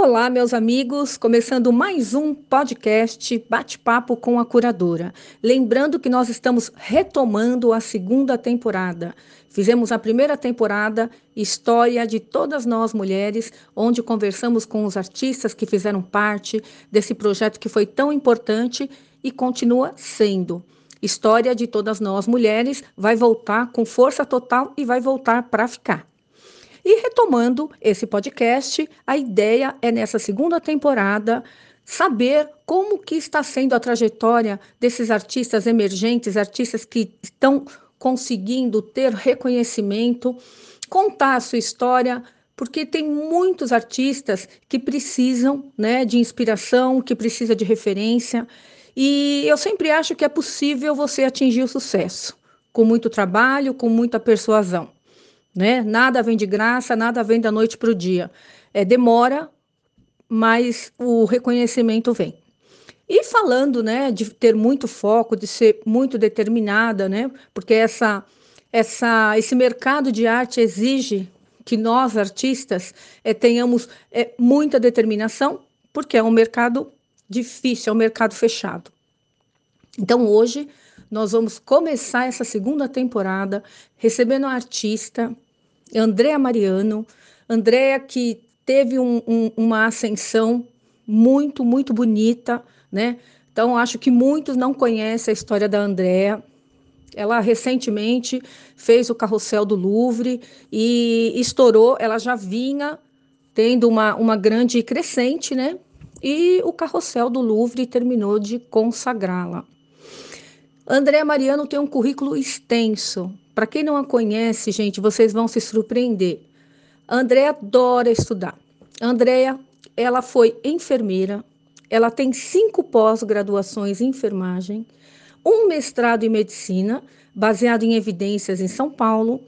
Olá, meus amigos, começando mais um podcast Bate-Papo com a Curadora. Lembrando que nós estamos retomando a segunda temporada. Fizemos a primeira temporada, História de Todas Nós Mulheres, onde conversamos com os artistas que fizeram parte desse projeto que foi tão importante e continua sendo. História de Todas Nós Mulheres vai voltar com força total e vai voltar para ficar. E retomando esse podcast, a ideia é nessa segunda temporada saber como que está sendo a trajetória desses artistas emergentes, artistas que estão conseguindo ter reconhecimento, contar a sua história, porque tem muitos artistas que precisam, né, de inspiração, que precisa de referência, e eu sempre acho que é possível você atingir o sucesso com muito trabalho, com muita persuasão né? Nada vem de graça, nada vem da noite para o dia. É, demora, mas o reconhecimento vem. E falando, né, de ter muito foco, de ser muito determinada, né, porque essa, essa, esse mercado de arte exige que nós artistas é, tenhamos é, muita determinação, porque é um mercado difícil, é um mercado fechado. Então hoje nós vamos começar essa segunda temporada recebendo um artista Andréa Mariano. Andréa que teve um, um, uma ascensão muito, muito bonita, né? Então, acho que muitos não conhecem a história da Andréa. Ela recentemente fez o carrossel do Louvre e estourou. Ela já vinha tendo uma, uma grande crescente, né? E o carrossel do Louvre terminou de consagrá-la. Andréa Mariano tem um currículo extenso, para quem não a conhece, gente, vocês vão se surpreender. A Andrea adora estudar. A Andrea, ela foi enfermeira, ela tem cinco pós-graduações em enfermagem, um mestrado em medicina, baseado em evidências em São Paulo.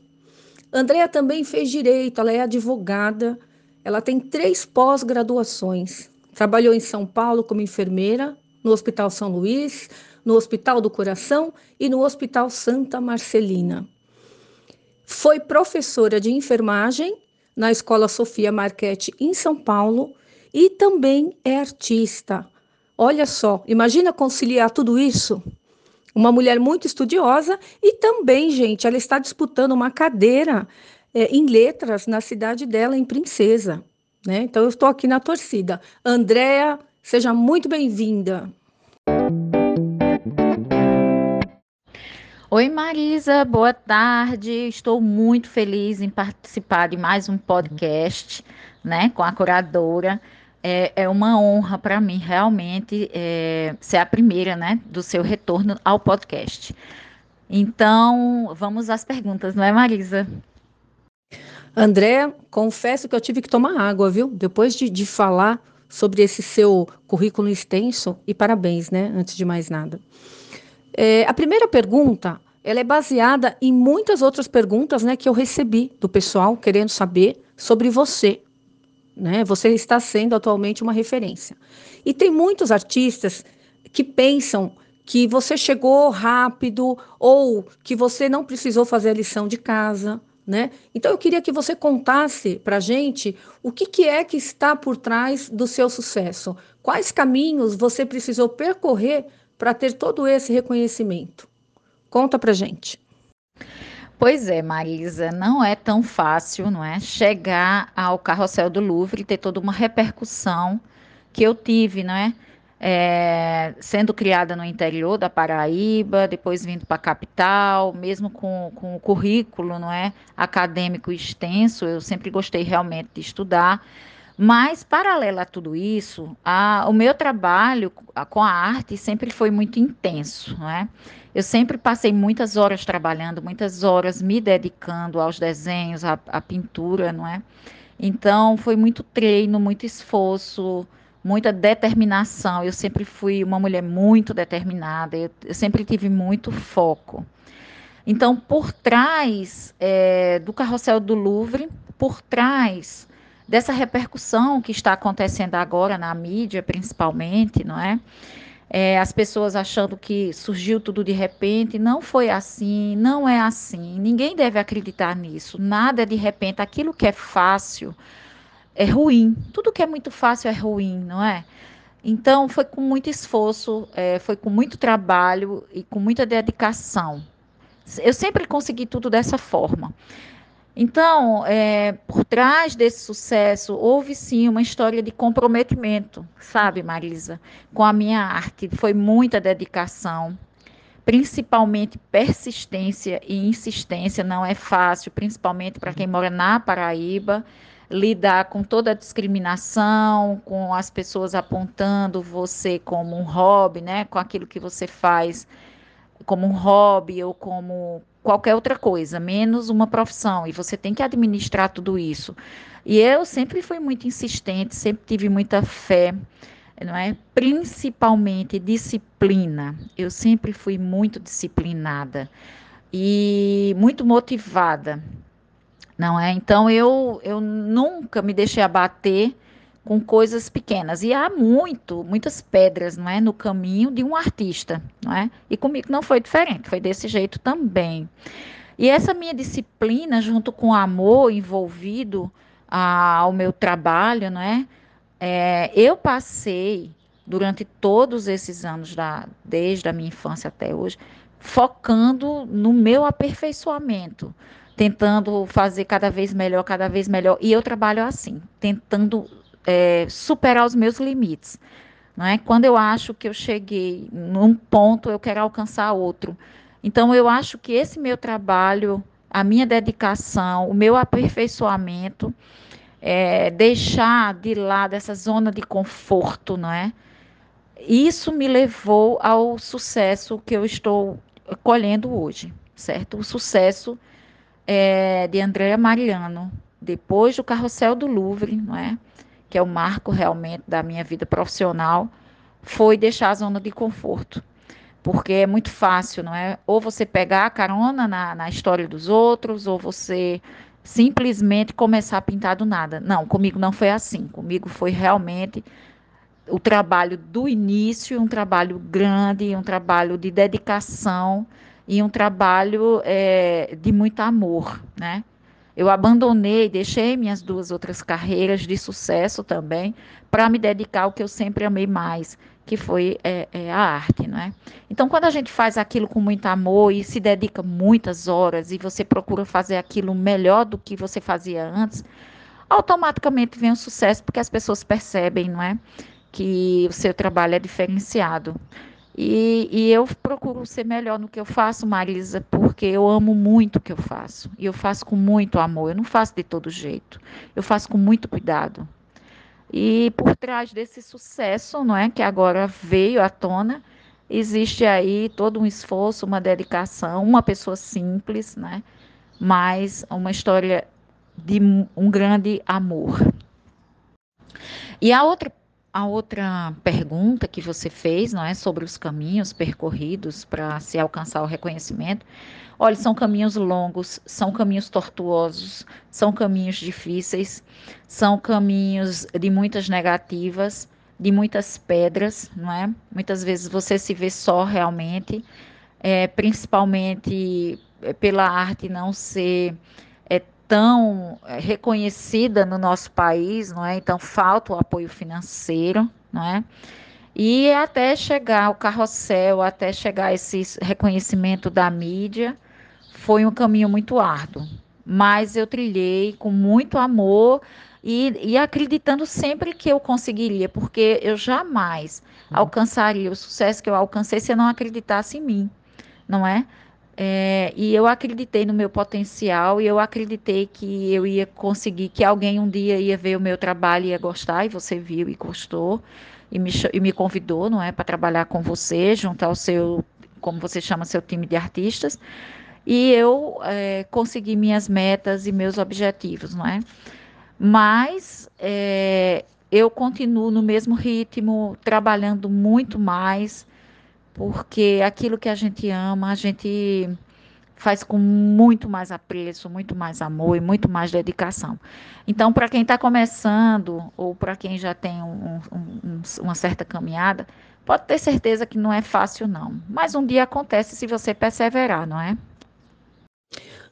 A Andrea também fez direito, ela é advogada, ela tem três pós-graduações. Trabalhou em São Paulo como enfermeira, no Hospital São Luís, no Hospital do Coração e no Hospital Santa Marcelina. Foi professora de enfermagem na Escola Sofia Marchetti, em São Paulo, e também é artista. Olha só, imagina conciliar tudo isso? Uma mulher muito estudiosa e também, gente, ela está disputando uma cadeira é, em letras na cidade dela, em Princesa. Né? Então, eu estou aqui na torcida. Andréa, seja muito bem-vinda. Oi, Marisa, boa tarde. Estou muito feliz em participar de mais um podcast, né, com a curadora. É, é uma honra para mim, realmente, é, ser a primeira, né, do seu retorno ao podcast. Então, vamos às perguntas, não é, Marisa? André, confesso que eu tive que tomar água, viu? Depois de, de falar sobre esse seu currículo extenso, e parabéns, né, antes de mais nada. É, a primeira pergunta, ela é baseada em muitas outras perguntas, né, que eu recebi do pessoal querendo saber sobre você, né? Você está sendo atualmente uma referência. E tem muitos artistas que pensam que você chegou rápido ou que você não precisou fazer a lição de casa, né? Então eu queria que você contasse para gente o que, que é que está por trás do seu sucesso, quais caminhos você precisou percorrer para ter todo esse reconhecimento? Conta para gente. Pois é, Marisa, não é tão fácil, não é, chegar ao carrossel do Louvre e ter toda uma repercussão que eu tive, não é? É, sendo criada no interior da Paraíba, depois vindo para a capital, mesmo com, com o currículo não é, acadêmico extenso, eu sempre gostei realmente de estudar, mas, paralelo a tudo isso, a, o meu trabalho com a arte sempre foi muito intenso, não é? Eu sempre passei muitas horas trabalhando, muitas horas me dedicando aos desenhos, à, à pintura, não é? Então, foi muito treino, muito esforço, muita determinação. Eu sempre fui uma mulher muito determinada, eu, eu sempre tive muito foco. Então, por trás é, do carrossel do Louvre, por trás dessa repercussão que está acontecendo agora na mídia, principalmente, não é? é? as pessoas achando que surgiu tudo de repente, não foi assim, não é assim. Ninguém deve acreditar nisso. Nada é de repente. Aquilo que é fácil é ruim. Tudo que é muito fácil é ruim, não é? Então, foi com muito esforço, é, foi com muito trabalho e com muita dedicação. Eu sempre consegui tudo dessa forma. Então, é, por trás desse sucesso, houve sim uma história de comprometimento, sabe, Marisa, com a minha arte. Foi muita dedicação, principalmente persistência e insistência. Não é fácil, principalmente para quem mora na Paraíba, lidar com toda a discriminação, com as pessoas apontando você como um hobby, né, com aquilo que você faz como um hobby ou como qualquer outra coisa, menos uma profissão, e você tem que administrar tudo isso. E eu sempre fui muito insistente, sempre tive muita fé, não é? Principalmente disciplina. Eu sempre fui muito disciplinada e muito motivada, não é? Então eu eu nunca me deixei abater com coisas pequenas. E há muito, muitas pedras, não é, no caminho de um artista, não é? E comigo não foi diferente, foi desse jeito também. E essa minha disciplina, junto com o amor envolvido a, ao meu trabalho, não é? é? Eu passei durante todos esses anos, da, desde a minha infância até hoje, focando no meu aperfeiçoamento, tentando fazer cada vez melhor, cada vez melhor. E eu trabalho assim, tentando é, superar os meus limites. Não é? Quando eu acho que eu cheguei num ponto, eu quero alcançar outro. Então, eu acho que esse meu trabalho, a minha dedicação, o meu aperfeiçoamento, é, deixar de lado essa zona de conforto, não é? Isso me levou ao sucesso que eu estou colhendo hoje, certo? O sucesso é, de Andréa Mariano, depois do Carrossel do Louvre, não é? Que é o marco realmente da minha vida profissional, foi deixar a zona de conforto. Porque é muito fácil, não é? Ou você pegar a carona na, na história dos outros, ou você simplesmente começar a pintar do nada. Não, comigo não foi assim. Comigo foi realmente o trabalho do início, um trabalho grande, um trabalho de dedicação e um trabalho é, de muito amor, né? Eu abandonei, deixei minhas duas outras carreiras de sucesso também para me dedicar ao que eu sempre amei mais, que foi é, é, a arte, né? Então, quando a gente faz aquilo com muito amor e se dedica muitas horas e você procura fazer aquilo melhor do que você fazia antes, automaticamente vem o sucesso porque as pessoas percebem, não é? Que o seu trabalho é diferenciado. E, e, eu procuro ser melhor no que eu faço, Marisa, porque eu amo muito o que eu faço. E eu faço com muito amor. Eu não faço de todo jeito. Eu faço com muito cuidado. E por trás desse sucesso, não é, que agora veio à tona, existe aí todo um esforço, uma dedicação, uma pessoa simples, né? Mas uma história de um grande amor. E a outra a outra pergunta que você fez, não é, sobre os caminhos percorridos para se alcançar o reconhecimento. Olha, são caminhos longos, são caminhos tortuosos, são caminhos difíceis, são caminhos de muitas negativas, de muitas pedras, não é? Muitas vezes você se vê só realmente, é, principalmente pela arte não ser tão eh, reconhecida no nosso país, não é? Então falta o apoio financeiro, não é? E até chegar ao carrossel, até chegar esse reconhecimento da mídia, foi um caminho muito árduo. Mas eu trilhei com muito amor e, e acreditando sempre que eu conseguiria, porque eu jamais uhum. alcançaria o sucesso que eu alcancei se eu não acreditasse em mim, não é? É, e eu acreditei no meu potencial e eu acreditei que eu ia conseguir, que alguém um dia ia ver o meu trabalho e ia gostar, e você viu e gostou, e me, e me convidou, não é, para trabalhar com você, junto ao seu, como você chama, seu time de artistas, e eu é, consegui minhas metas e meus objetivos, não é? Mas é, eu continuo no mesmo ritmo, trabalhando muito mais, porque aquilo que a gente ama, a gente faz com muito mais apreço, muito mais amor e muito mais dedicação. Então, para quem está começando ou para quem já tem um, um, uma certa caminhada, pode ter certeza que não é fácil, não. Mas um dia acontece se você perseverar, não é?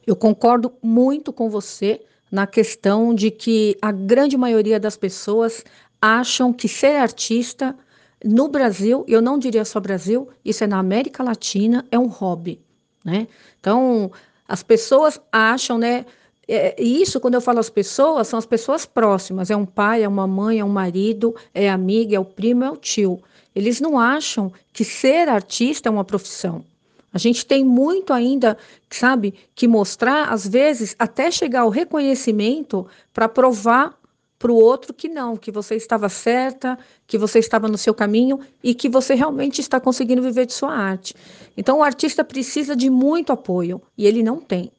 Eu concordo muito com você. na questão de que a grande maioria das pessoas acham que ser artista no Brasil, eu não diria só Brasil, isso é na América Latina, é um hobby, né? Então, as pessoas acham, né? É, e isso, quando eu falo as pessoas, são as pessoas próximas. É um pai, é uma mãe, é um marido, é amiga, é o primo, é o tio. Eles não acham que ser artista é uma profissão. A gente tem muito ainda, sabe, que mostrar, às vezes, até chegar ao reconhecimento para provar para o outro que não, que você estava certa, que você estava no seu caminho e que você realmente está conseguindo viver de sua arte. Então, o artista precisa de muito apoio e ele não tem.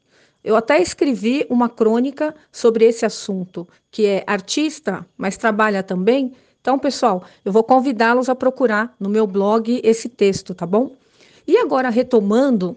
Eu até escrevi uma crônica sobre esse assunto, que é artista, mas trabalha também. Então, pessoal, eu vou convidá-los a procurar no meu blog esse texto, tá bom? E agora, retomando,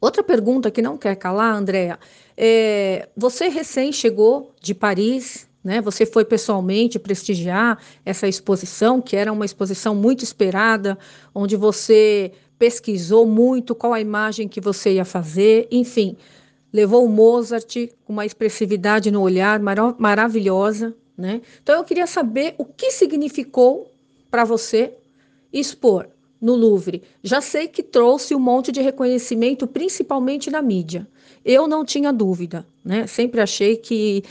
outra pergunta que não quer calar, Andréa. É, você recém chegou de Paris, né? Você foi pessoalmente prestigiar essa exposição, que era uma exposição muito esperada, onde você pesquisou muito qual a imagem que você ia fazer, enfim, levou o Mozart com uma expressividade no olhar mar maravilhosa, né? Então eu queria saber o que significou para você expor no Louvre. Já sei que trouxe um monte de reconhecimento, principalmente na mídia. Eu não tinha dúvida, né? Sempre achei que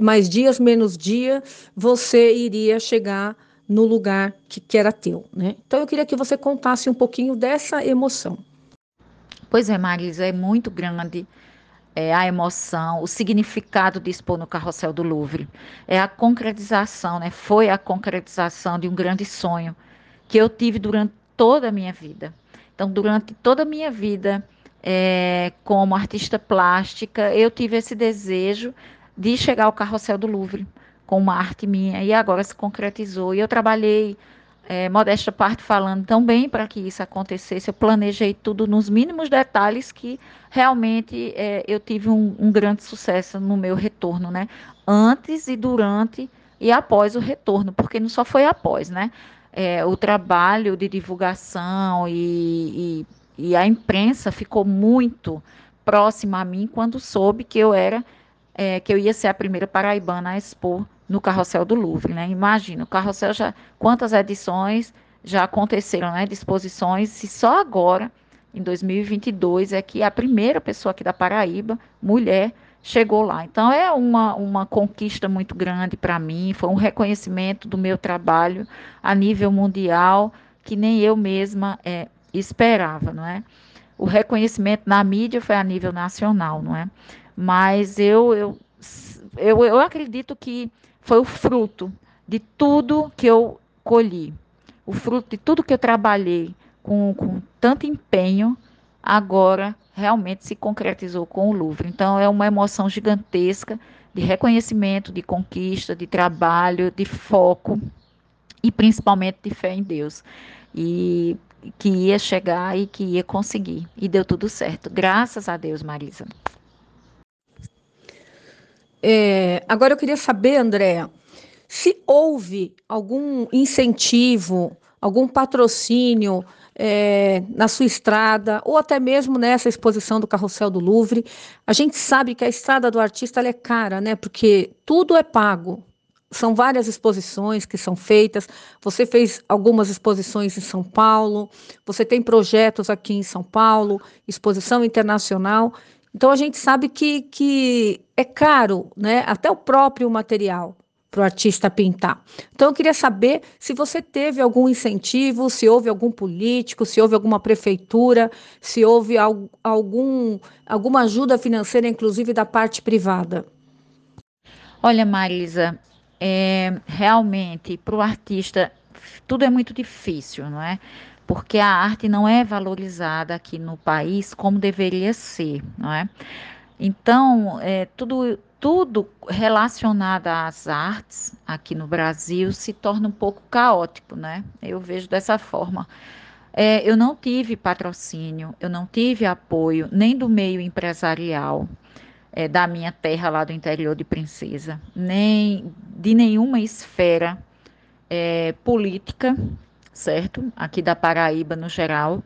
mais dias, menos dia, você iria chegar no lugar que, que era teu, né? Então eu queria que você contasse um pouquinho dessa emoção. Pois é, Marisa, é muito grande é, a emoção, o significado de expor no carrossel do Louvre. É a concretização, né? Foi a concretização de um grande sonho que eu tive durante toda a minha vida. Então, durante toda a minha vida, é, como artista plástica, eu tive esse desejo de chegar ao carrossel do Louvre com uma arte minha e agora se concretizou. E eu trabalhei, é, modesta parte falando, tão bem para que isso acontecesse. Eu planejei tudo nos mínimos detalhes que realmente é, eu tive um, um grande sucesso no meu retorno, né? Antes e durante e após o retorno, porque não só foi após, né? é, o trabalho de divulgação e, e, e, a imprensa ficou muito próxima a mim quando soube que eu era é, que eu ia ser a primeira paraibana a expor no Carrossel do Louvre, né? Imagina, o Carrossel já quantas edições já aconteceram, né? Disposições e só agora em 2022 é que a primeira pessoa aqui da Paraíba, mulher, chegou lá. Então é uma, uma conquista muito grande para mim, foi um reconhecimento do meu trabalho a nível mundial que nem eu mesma é, esperava, não é? O reconhecimento na mídia foi a nível nacional, não é? Mas eu, eu, eu, eu acredito que foi o fruto de tudo que eu colhi, o fruto de tudo que eu trabalhei com, com tanto empenho, agora realmente se concretizou com o Louvre. Então, é uma emoção gigantesca de reconhecimento, de conquista, de trabalho, de foco e principalmente de fé em Deus. E que ia chegar e que ia conseguir. E deu tudo certo. Graças a Deus, Marisa. É, agora eu queria saber, Andréa, se houve algum incentivo, algum patrocínio é, na sua estrada, ou até mesmo nessa exposição do Carrossel do Louvre. A gente sabe que a estrada do artista é cara, né? Porque tudo é pago. São várias exposições que são feitas. Você fez algumas exposições em São Paulo, você tem projetos aqui em São Paulo, exposição internacional. Então a gente sabe que, que é caro, né? Até o próprio material para o artista pintar. Então, eu queria saber se você teve algum incentivo, se houve algum político, se houve alguma prefeitura, se houve algum, alguma ajuda financeira, inclusive da parte privada. Olha, Marisa, é, realmente, para o artista, tudo é muito difícil, não é? Porque a arte não é valorizada aqui no país como deveria ser, não é? Então, é, tudo, tudo relacionado às artes aqui no Brasil se torna um pouco caótico, né? Eu vejo dessa forma. É, eu não tive patrocínio, eu não tive apoio nem do meio empresarial é, da minha terra lá do interior de Princesa, nem de nenhuma esfera é, política, certo? Aqui da Paraíba no geral,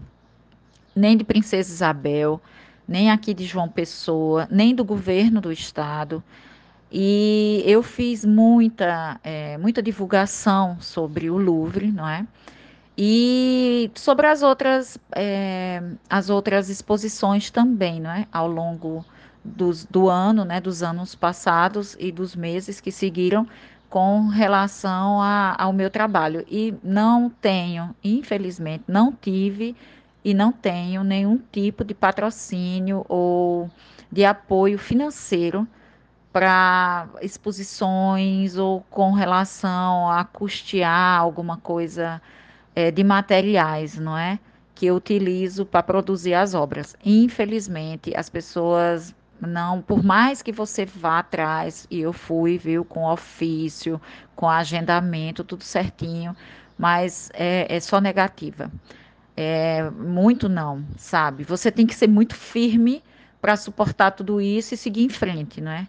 nem de Princesa Isabel nem aqui de João Pessoa, nem do governo do estado. E eu fiz muita, é, muita divulgação sobre o Louvre, não é? E sobre as outras, é, as outras exposições também, não é? Ao longo dos, do ano, né? Dos anos passados e dos meses que seguiram com relação a, ao meu trabalho. E não tenho, infelizmente, não tive e não tenho nenhum tipo de patrocínio ou de apoio financeiro para exposições ou com relação a custear alguma coisa é, de materiais, não é? Que eu utilizo para produzir as obras. Infelizmente, as pessoas não, por mais que você vá atrás, e eu fui, viu, com ofício, com agendamento, tudo certinho, mas é, é só negativa. É, muito não, sabe? Você tem que ser muito firme para suportar tudo isso e seguir em frente, não é?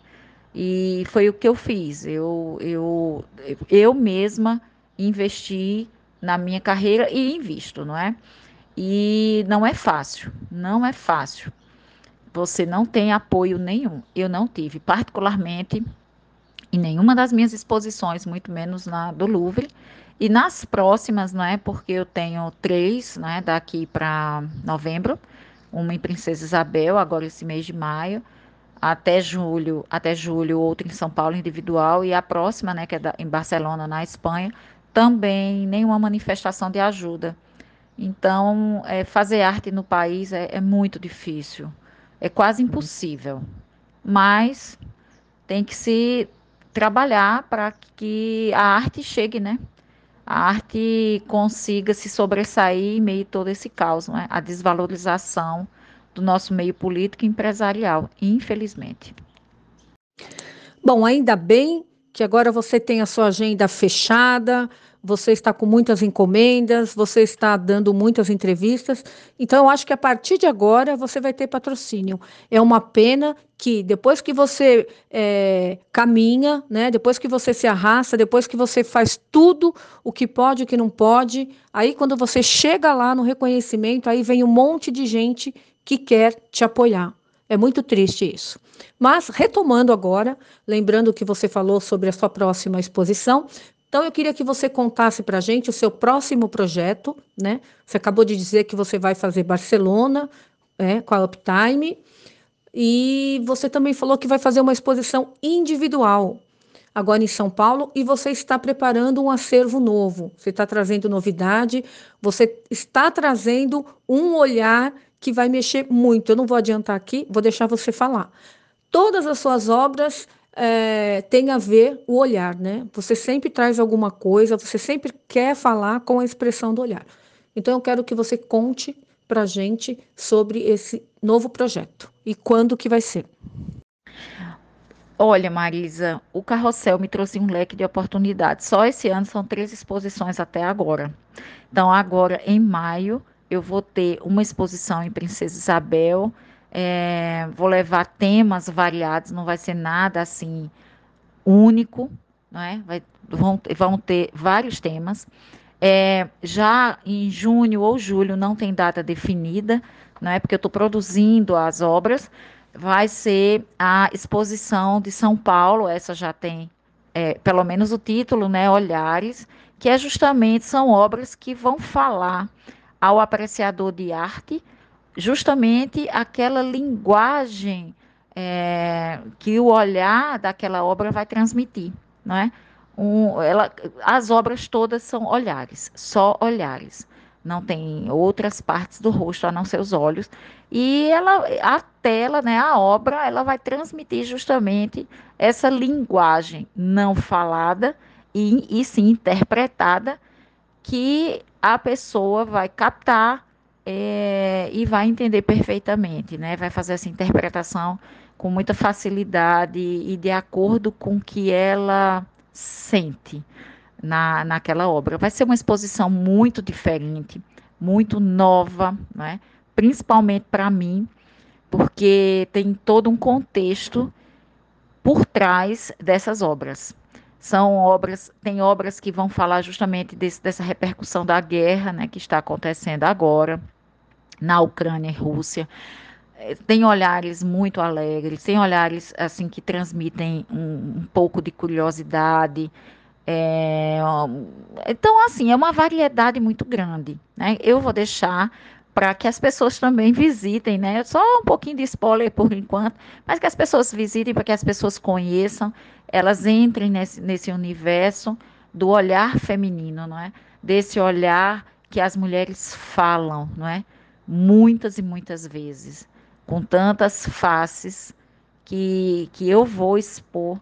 E foi o que eu fiz. Eu, eu, eu mesma investi na minha carreira e invisto, não é? E não é fácil, não é fácil você não tem apoio nenhum. Eu não tive, particularmente em nenhuma das minhas exposições, muito menos na do Louvre. E nas próximas, não é? Porque eu tenho três, né, daqui para novembro, uma em Princesa Isabel, agora esse mês de maio, até julho, até julho, outra em São Paulo individual e a próxima, né, que é da, em Barcelona, na Espanha, também nenhuma manifestação de ajuda. Então, é, fazer arte no país é, é muito difícil. É quase impossível. Mas tem que se trabalhar para que a arte chegue, né? A arte consiga se sobressair em meio a todo esse caos, né? a desvalorização do nosso meio político e empresarial, infelizmente. Bom, ainda bem que agora você tem a sua agenda fechada, você está com muitas encomendas, você está dando muitas entrevistas. Então, eu acho que a partir de agora você vai ter patrocínio. É uma pena que depois que você é, caminha, né, depois que você se arrasta, depois que você faz tudo o que pode e o que não pode, aí quando você chega lá no reconhecimento, aí vem um monte de gente que quer te apoiar. É muito triste isso. Mas, retomando agora, lembrando que você falou sobre a sua próxima exposição, então, eu queria que você contasse para a gente o seu próximo projeto, né? Você acabou de dizer que você vai fazer Barcelona é, com a Uptime, e você também falou que vai fazer uma exposição individual agora em São Paulo, e você está preparando um acervo novo. Você está trazendo novidade, você está trazendo um olhar que vai mexer muito. Eu não vou adiantar aqui, vou deixar você falar. Todas as suas obras é, tem a ver o olhar, né? Você sempre traz alguma coisa, você sempre quer falar com a expressão do olhar. Então eu quero que você conte para gente sobre esse novo projeto e quando que vai ser. Olha, Marisa, o carrossel me trouxe um leque de oportunidades. Só esse ano são três exposições até agora. Então, agora em maio, eu vou ter uma exposição em Princesa Isabel, é, vou levar temas variados, não vai ser nada assim único, não é? Vai, vão, vão ter vários temas. É, já em junho ou julho não tem data definida, não é? Porque eu estou produzindo as obras. Vai ser a exposição de São Paulo, essa já tem é, pelo menos o título, né? Olhares, que é justamente são obras que vão falar ao apreciador de arte justamente aquela linguagem é, que o olhar daquela obra vai transmitir, não é? Um, ela, as obras todas são olhares, só olhares. Não tem outras partes do rosto a não ser os olhos. E ela, a tela, né, a obra, ela vai transmitir justamente essa linguagem não falada e, e sim interpretada que a pessoa vai captar é, e vai entender perfeitamente, né? Vai fazer essa interpretação com muita facilidade e de acordo com o que ela sente na, naquela obra. Vai ser uma exposição muito diferente, muito nova, né? principalmente para mim, porque tem todo um contexto por trás dessas obras. São obras, tem obras que vão falar justamente desse, dessa repercussão da guerra né, que está acontecendo agora na Ucrânia e Rússia. é, tem olhares muito alegres, tem olhares assim que transmitem um, um pouco de curiosidade. É, então, assim, é uma variedade muito grande. Né? Eu vou deixar para que as pessoas também visitem, né? Só um pouquinho de spoiler por enquanto, mas que as pessoas visitem, para que as pessoas conheçam, elas entrem nesse, nesse universo do olhar feminino, não é? Desse olhar que as mulheres falam, não é? Muitas e muitas vezes, com tantas faces que, que eu vou expor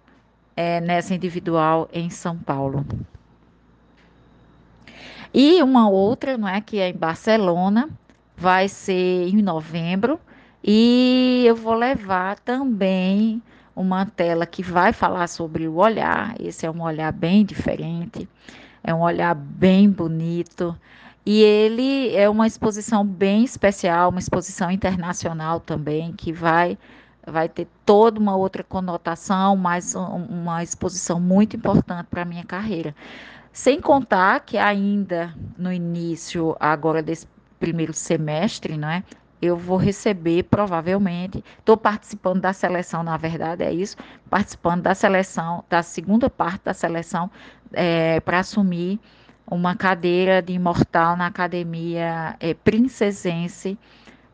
é, nessa individual em São Paulo. E uma outra, não é, que é em Barcelona, vai ser em novembro e eu vou levar também uma tela que vai falar sobre o olhar. Esse é um olhar bem diferente, é um olhar bem bonito. E ele é uma exposição bem especial, uma exposição internacional também, que vai, vai ter toda uma outra conotação, mas uma exposição muito importante para a minha carreira. Sem contar que ainda no início agora desse primeiro semestre, não é? Eu vou receber provavelmente, estou participando da seleção, na verdade é isso, participando da seleção, da segunda parte da seleção, é, para assumir uma cadeira de imortal na Academia é, Princesense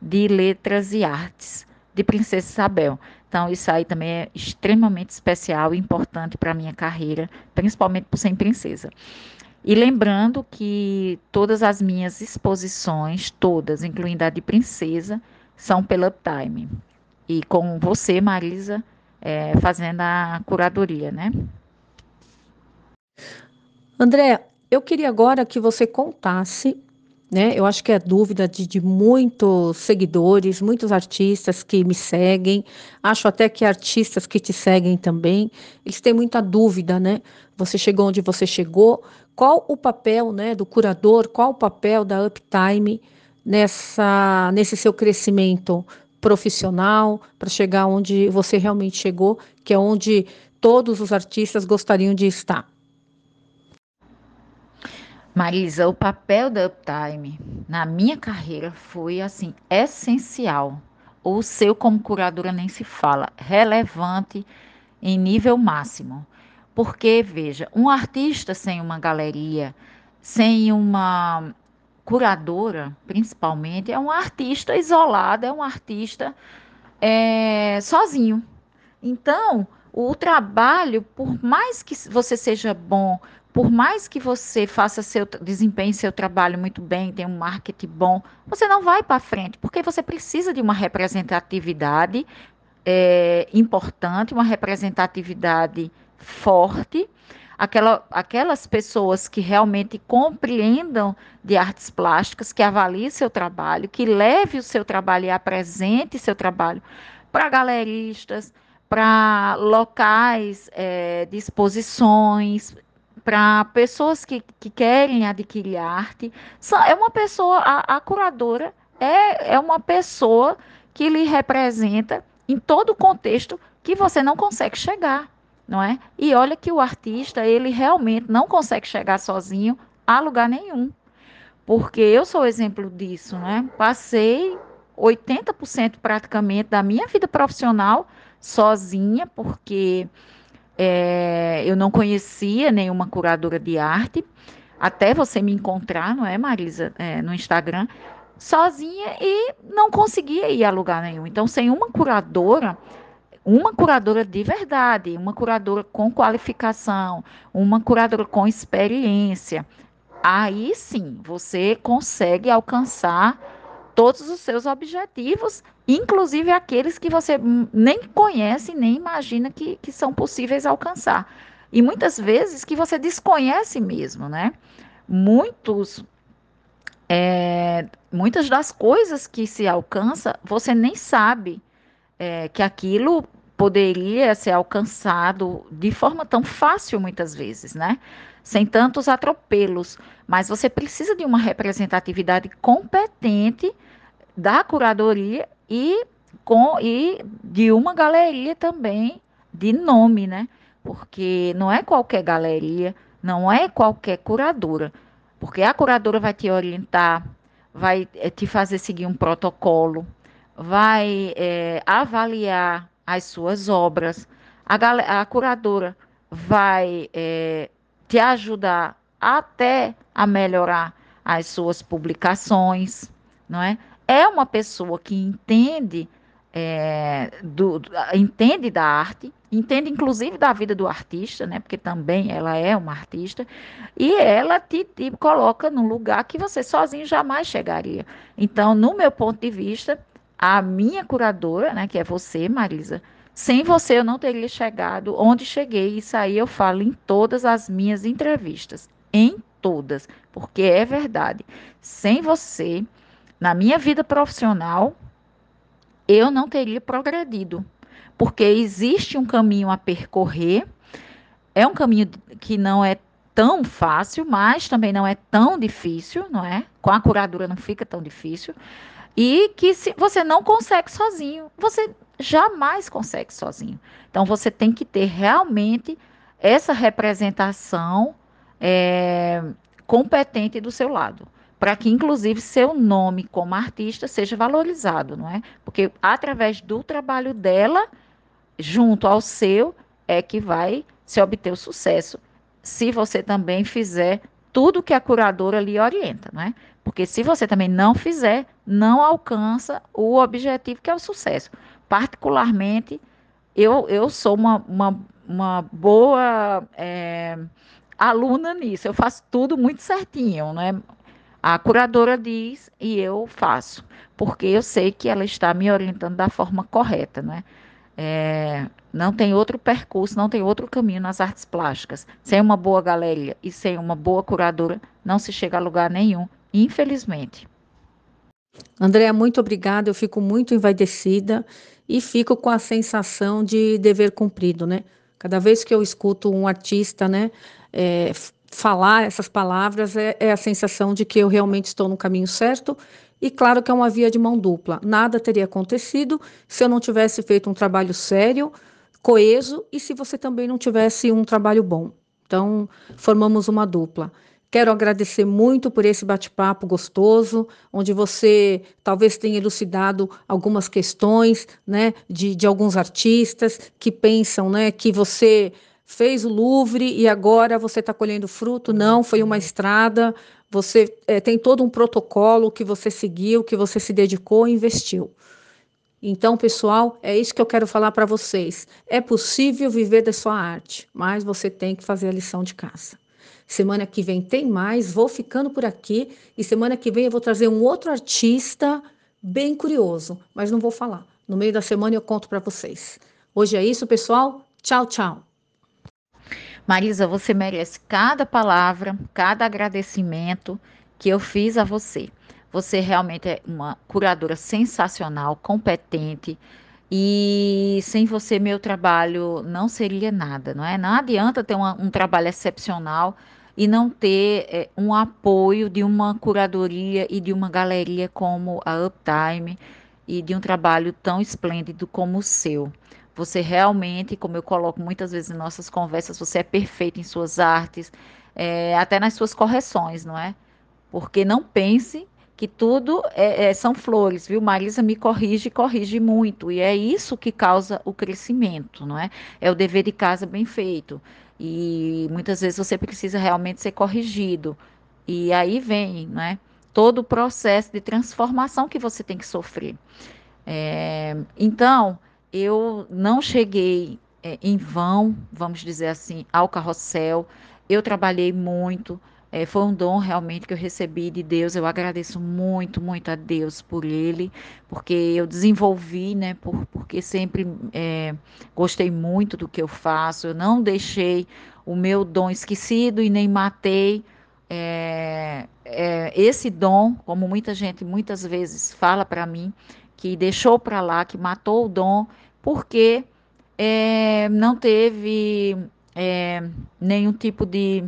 de Letras e Artes de Princesa Isabel. Então, isso aí também é extremamente especial e importante para a minha carreira, principalmente por ser princesa. E lembrando que todas as minhas exposições, todas, incluindo a de princesa, são pela Uptime. E com você, Marisa, é, fazendo a curadoria, né? André, eu queria agora que você contasse, né? Eu acho que é dúvida de, de muitos seguidores, muitos artistas que me seguem, acho até que artistas que te seguem também, eles têm muita dúvida, né? Você chegou onde você chegou, qual o papel né, do curador, qual o papel da Uptime nessa, nesse seu crescimento profissional para chegar onde você realmente chegou, que é onde todos os artistas gostariam de estar. Marisa, o papel da Uptime na minha carreira foi assim essencial. O seu como curadora nem se fala, relevante em nível máximo. Porque, veja, um artista sem uma galeria, sem uma curadora, principalmente, é um artista isolado, é um artista é, sozinho. Então, o trabalho, por mais que você seja bom, por mais que você faça seu desempenhe seu trabalho muito bem, tenha um marketing bom, você não vai para frente, porque você precisa de uma representatividade é, importante, uma representatividade forte, aquela, aquelas pessoas que realmente compreendam de artes plásticas, que avaliem seu trabalho, que leve o seu trabalho e apresente seu trabalho para galeristas, para locais é, de exposições, para pessoas que, que querem adquirir arte. É uma pessoa, a, a curadora é, é uma pessoa que lhe representa em todo o contexto que você não consegue chegar não é? E olha que o artista, ele realmente não consegue chegar sozinho a lugar nenhum. Porque eu sou exemplo disso, né? Passei 80% praticamente da minha vida profissional sozinha, porque é, eu não conhecia nenhuma curadora de arte, até você me encontrar, não é, Marisa, é, no Instagram, sozinha e não conseguia ir a lugar nenhum. Então, sem uma curadora, uma curadora de verdade, uma curadora com qualificação, uma curadora com experiência, aí sim você consegue alcançar todos os seus objetivos, inclusive aqueles que você nem conhece, nem imagina que, que são possíveis alcançar. E muitas vezes que você desconhece mesmo, né? Muitos é, muitas das coisas que se alcança, você nem sabe é, que aquilo poderia ser alcançado de forma tão fácil muitas vezes, né? Sem tantos atropelos, mas você precisa de uma representatividade competente da curadoria e com e de uma galeria também de nome, né? Porque não é qualquer galeria, não é qualquer curadora, porque a curadora vai te orientar, vai eh, te fazer seguir um protocolo, vai é, avaliar as suas obras, a, a curadora vai é, te ajudar até a melhorar as suas publicações, não é? É uma pessoa que entende é, do, entende da arte, entende inclusive da vida do artista, né? Porque também ela é uma artista, e ela te, te coloca num lugar que você sozinho jamais chegaria. Então, no meu ponto de vista, a minha curadora, né, que é você, Marisa, sem você eu não teria chegado onde cheguei. Isso aí eu falo em todas as minhas entrevistas, em todas, porque é verdade. Sem você, na minha vida profissional, eu não teria progredido, porque existe um caminho a percorrer. É um caminho que não é tão fácil, mas também não é tão difícil, não é? Com a curadora não fica tão difícil e que se você não consegue sozinho, você jamais consegue sozinho. Então você tem que ter realmente essa representação é, competente do seu lado, para que inclusive seu nome como artista seja valorizado, não é? Porque através do trabalho dela, junto ao seu, é que vai se obter o sucesso, se você também fizer tudo que a curadora lhe orienta, não é? Porque se você também não fizer, não alcança o objetivo que é o sucesso. Particularmente, eu, eu sou uma, uma, uma boa é, aluna nisso. Eu faço tudo muito certinho, né? A curadora diz e eu faço, porque eu sei que ela está me orientando da forma correta, né? É, não tem outro percurso, não tem outro caminho nas artes plásticas. Sem uma boa galeria e sem uma boa curadora, não se chega a lugar nenhum infelizmente. Andréa, muito obrigada. Eu fico muito envaidecida e fico com a sensação de dever cumprido, né? Cada vez que eu escuto um artista, né, é, falar essas palavras, é, é a sensação de que eu realmente estou no caminho certo. E claro que é uma via de mão dupla. Nada teria acontecido se eu não tivesse feito um trabalho sério, coeso e se você também não tivesse um trabalho bom. Então, formamos uma dupla. Quero agradecer muito por esse bate-papo gostoso, onde você talvez tenha elucidado algumas questões né, de, de alguns artistas que pensam né, que você fez o Louvre e agora você está colhendo fruto. Não, foi uma estrada. Você é, tem todo um protocolo que você seguiu, que você se dedicou e investiu. Então, pessoal, é isso que eu quero falar para vocês. É possível viver da sua arte, mas você tem que fazer a lição de casa. Semana que vem tem mais, vou ficando por aqui e semana que vem eu vou trazer um outro artista bem curioso, mas não vou falar. No meio da semana eu conto para vocês. Hoje é isso, pessoal. Tchau, tchau. Marisa, você merece cada palavra, cada agradecimento que eu fiz a você. Você realmente é uma curadora sensacional, competente. E sem você, meu trabalho não seria nada, não é? Não adianta ter uma, um trabalho excepcional e não ter é, um apoio de uma curadoria e de uma galeria como a Uptime e de um trabalho tão esplêndido como o seu. Você realmente, como eu coloco muitas vezes em nossas conversas, você é perfeito em suas artes, é, até nas suas correções, não é? Porque não pense que tudo é, é, são flores, viu? Marisa me corrige, corrige muito, e é isso que causa o crescimento, não é? É o dever de casa bem feito. E muitas vezes você precisa realmente ser corrigido. E aí vem, né? Todo o processo de transformação que você tem que sofrer. É, então, eu não cheguei é, em vão, vamos dizer assim, ao carrossel. Eu trabalhei muito. É, foi um dom realmente que eu recebi de Deus. Eu agradeço muito, muito a Deus por ele, porque eu desenvolvi, né? Por, porque sempre é, gostei muito do que eu faço. Eu não deixei o meu dom esquecido e nem matei é, é esse dom, como muita gente muitas vezes fala para mim, que deixou para lá, que matou o dom, porque é, não teve é, nenhum tipo de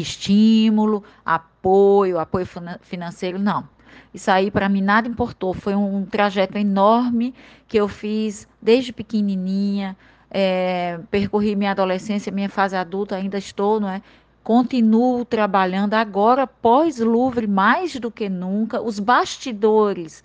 estímulo, apoio, apoio financeiro, não. Isso aí para mim nada importou. Foi um trajeto enorme que eu fiz desde pequenininha. É, percorri minha adolescência, minha fase adulta, ainda estou, não é? Continuo trabalhando agora pós Louvre mais do que nunca. Os bastidores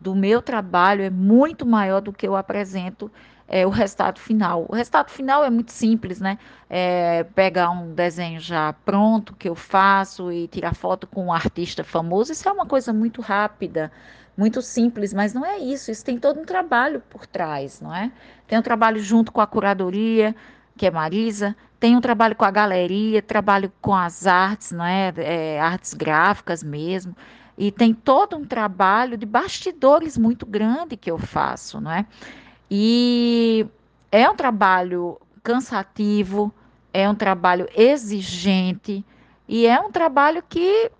do meu trabalho é muito maior do que eu apresento é, o resultado final. O resultado final é muito simples, né? É pegar um desenho já pronto que eu faço e tirar foto com um artista famoso, isso é uma coisa muito rápida, muito simples, mas não é isso. Isso tem todo um trabalho por trás, não é? Tem um trabalho junto com a curadoria, que é Marisa, tem um trabalho com a galeria, trabalho com as artes, não é? é artes gráficas mesmo. E tem todo um trabalho de bastidores muito grande que eu faço, não é? E é um trabalho cansativo, é um trabalho exigente e é um trabalho que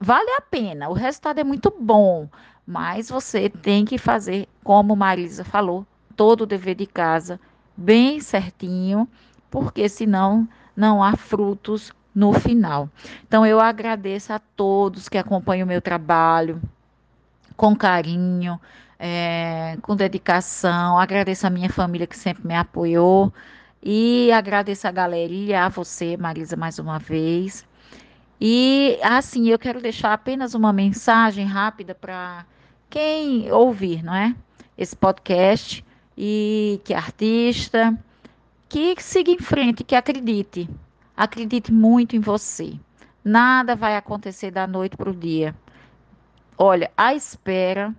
vale a pena. O resultado é muito bom, mas você tem que fazer, como Marisa falou, todo o dever de casa bem certinho, porque senão não há frutos no final. Então eu agradeço a todos que acompanham o meu trabalho com carinho, é, com dedicação. Agradeço a minha família que sempre me apoiou. E agradeço a galeria, a você, Marisa, mais uma vez. E assim, eu quero deixar apenas uma mensagem rápida para quem ouvir, não é? Esse podcast e que é artista, que siga em frente, que acredite. Acredite muito em você. Nada vai acontecer da noite para o dia. Olha, a espera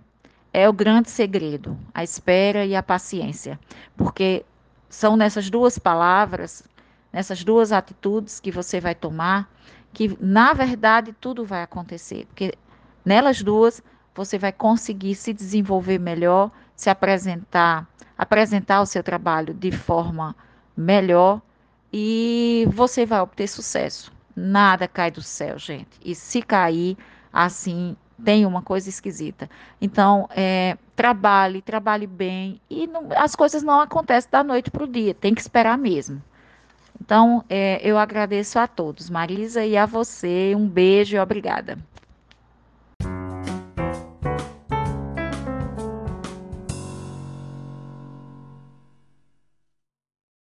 é o grande segredo, a espera e a paciência, porque são nessas duas palavras, nessas duas atitudes que você vai tomar, que na verdade tudo vai acontecer, porque nelas duas você vai conseguir se desenvolver melhor, se apresentar, apresentar o seu trabalho de forma melhor e você vai obter sucesso. Nada cai do céu, gente. E se cair, assim tem uma coisa esquisita. Então, é, trabalhe, trabalhe bem e não, as coisas não acontecem da noite para o dia, tem que esperar mesmo. Então, é, eu agradeço a todos, Marisa, e a você. Um beijo e obrigada.